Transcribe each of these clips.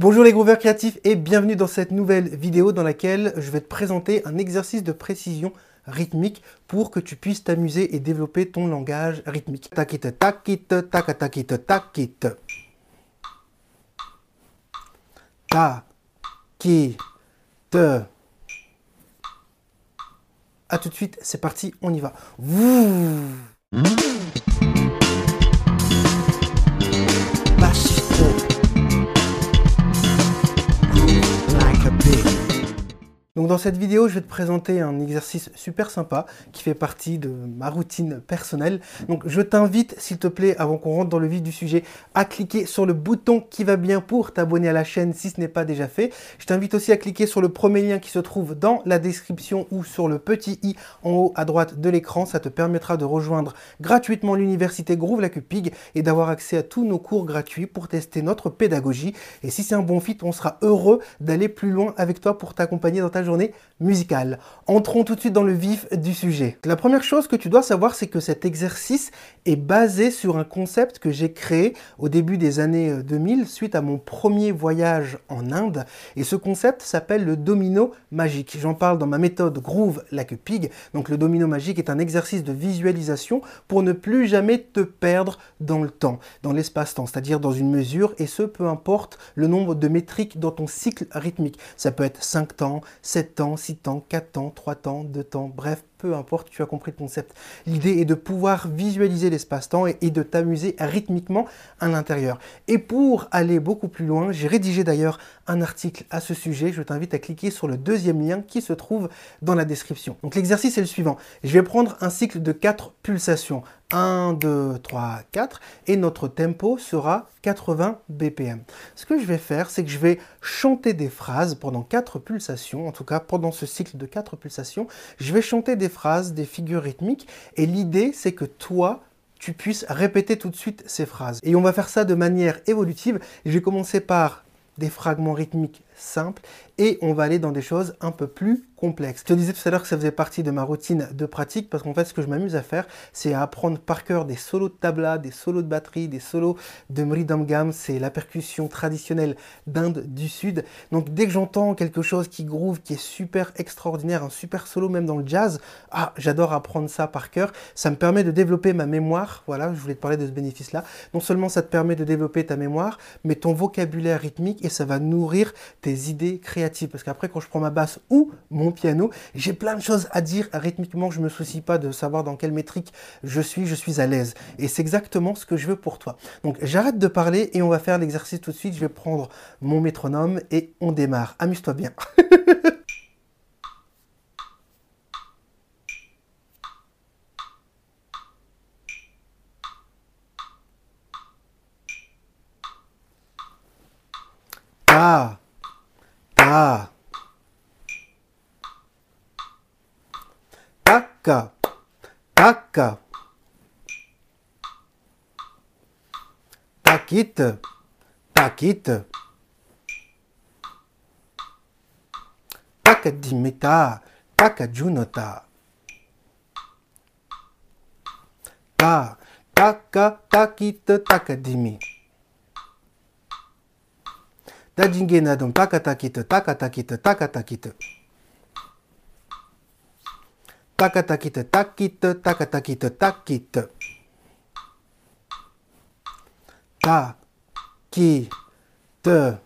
Bonjour les grooveurs créatifs et bienvenue dans cette nouvelle vidéo dans laquelle je vais te présenter un exercice de précision rythmique pour que tu puisses t'amuser et développer ton langage rythmique. Takit, takit, tak, takit, takit. Ta, qui, te. A tout de suite, c'est parti, on y va. Dans cette vidéo, je vais te présenter un exercice super sympa qui fait partie de ma routine personnelle. Donc je t'invite, s'il te plaît, avant qu'on rentre dans le vif du sujet, à cliquer sur le bouton qui va bien pour t'abonner à la chaîne si ce n'est pas déjà fait. Je t'invite aussi à cliquer sur le premier lien qui se trouve dans la description ou sur le petit i en haut à droite de l'écran. Ça te permettra de rejoindre gratuitement l'université Groove la Cupig et d'avoir accès à tous nos cours gratuits pour tester notre pédagogie. Et si c'est un bon fit, on sera heureux d'aller plus loin avec toi pour t'accompagner dans ta journée musicale. Entrons tout de suite dans le vif du sujet. La première chose que tu dois savoir, c'est que cet exercice est basé sur un concept que j'ai créé au début des années 2000 suite à mon premier voyage en Inde. Et ce concept s'appelle le domino magique. J'en parle dans ma méthode Groove Like. Donc le domino magique est un exercice de visualisation pour ne plus jamais te perdre dans le temps, dans l'espace-temps, c'est-à-dire dans une mesure, et ce, peu importe le nombre de métriques dans ton cycle rythmique. Ça peut être 5 temps, 7 temps, 6 temps, 4 temps, 3 temps, 2 temps, bref, peu importe, tu as compris le concept. L'idée est de pouvoir visualiser l'espace-temps et, de t'amuser rythmiquement à l'intérieur. Et pour aller beaucoup plus loin, j'ai rédigé d'ailleurs un article à ce sujet. Je t'invite à cliquer sur le deuxième lien qui se trouve dans la description. Donc l'exercice est le suivant. Je vais prendre un cycle de 4 pulsations. 1, 2, 3, 4 et notre tempo sera 80 BPM. Ce que je vais faire, c'est que je vais chanter des phrases pendant 4 pulsations, en tout cas pendant ce cycle de 4 pulsations, je vais chanter des phrases, des figures rythmiques et l'idée c'est que toi, tu puisses répéter tout de suite ces phrases. Et on va faire ça de manière évolutive. Je vais commencer par des fragments rythmiques simples et on va aller dans des choses un peu plus complexes. Je te disais tout à l'heure que ça faisait partie de ma routine de pratique parce qu'en fait ce que je m'amuse à faire c'est à apprendre par cœur des solos de tabla, des solos de batterie, des solos de mridam c'est la percussion traditionnelle d'Inde du Sud. Donc dès que j'entends quelque chose qui groove, qui est super extraordinaire, un super solo même dans le jazz, ah j'adore apprendre ça par cœur, ça me permet de développer ma mémoire, voilà, je voulais te parler de ce bénéfice-là. Non seulement ça te permet de développer ta mémoire, mais ton vocabulaire rythmique et ça va nourrir tes idées créatives parce qu'après, quand je prends ma basse ou mon piano, j'ai plein de choses à dire rythmiquement. Je me soucie pas de savoir dans quelle métrique je suis. Je suis à l'aise. Et c'est exactement ce que je veux pour toi. Donc, j'arrête de parler et on va faire l'exercice tout de suite. Je vais prendre mon métronome et on démarre. Amuse-toi bien. Ah Ta. Taka. Taka. Takit. Takit. Takadimita. Takajunota. Ta. Taka. Takit. Takadimi. Dajingenadum takatakitu takatakitu takatakitu. Takatakitu takitu takatakitu takitu. Ta, ki, te.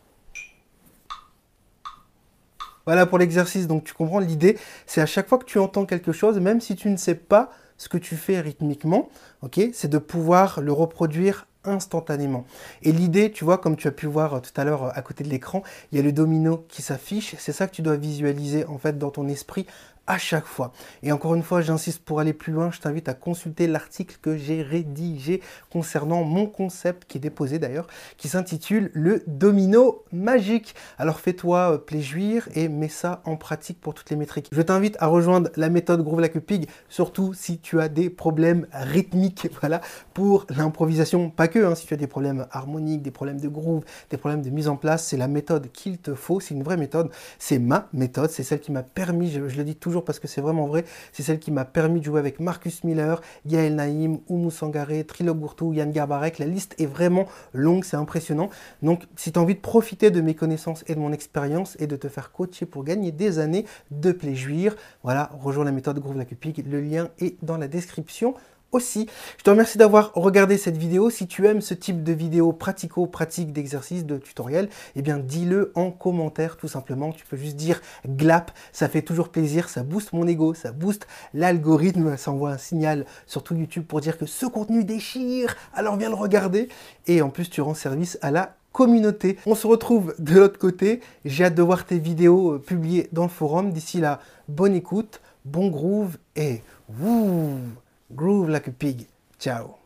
Voilà pour l'exercice, donc tu comprends l'idée, c'est à chaque fois que tu entends quelque chose, même si tu ne sais pas ce que tu fais rythmiquement, ok, c'est de pouvoir le reproduire instantanément. Et l'idée, tu vois, comme tu as pu voir tout à l'heure à côté de l'écran, il y a le domino qui s'affiche. C'est ça que tu dois visualiser en fait dans ton esprit à chaque fois. Et encore une fois, j'insiste pour aller plus loin, je t'invite à consulter l'article que j'ai rédigé concernant mon concept, qui est déposé d'ailleurs, qui s'intitule Le domino magique. Alors fais-toi euh, plaisir et mets ça en pratique pour toutes les métriques. Je t'invite à rejoindre la méthode Groove Like a Pig, surtout si tu as des problèmes rythmiques, voilà, pour l'improvisation, pas que, hein, si tu as des problèmes harmoniques, des problèmes de groove, des problèmes de mise en place, c'est la méthode qu'il te faut, c'est une vraie méthode, c'est ma méthode, c'est celle qui m'a permis, je le dis toujours, parce que c'est vraiment vrai. C'est celle qui m'a permis de jouer avec Marcus Miller, Yael Naïm, Oumou Sangaré, Trilo Gourtou, Yann Garbarek. La liste est vraiment longue, c'est impressionnant. Donc si tu as envie de profiter de mes connaissances et de mon expérience et de te faire coacher pour gagner des années de plaisir, voilà, rejoins la méthode Groove Like Le lien est dans la description aussi. Je te remercie d'avoir regardé cette vidéo. Si tu aimes ce type de vidéo pratico-pratique d'exercice, de tutoriel, eh bien dis-le en commentaire tout simplement. Tu peux juste dire GLAP, ça fait toujours plaisir, ça booste mon ego, ça booste l'algorithme, ça envoie un signal sur tout YouTube pour dire que ce contenu déchire, alors viens le regarder. Et en plus, tu rends service à la communauté. On se retrouve de l'autre côté. J'ai hâte de voir tes vidéos euh, publiées dans le forum. D'ici là, bonne écoute, bon groove et wouh Groove like a pig. Ciao.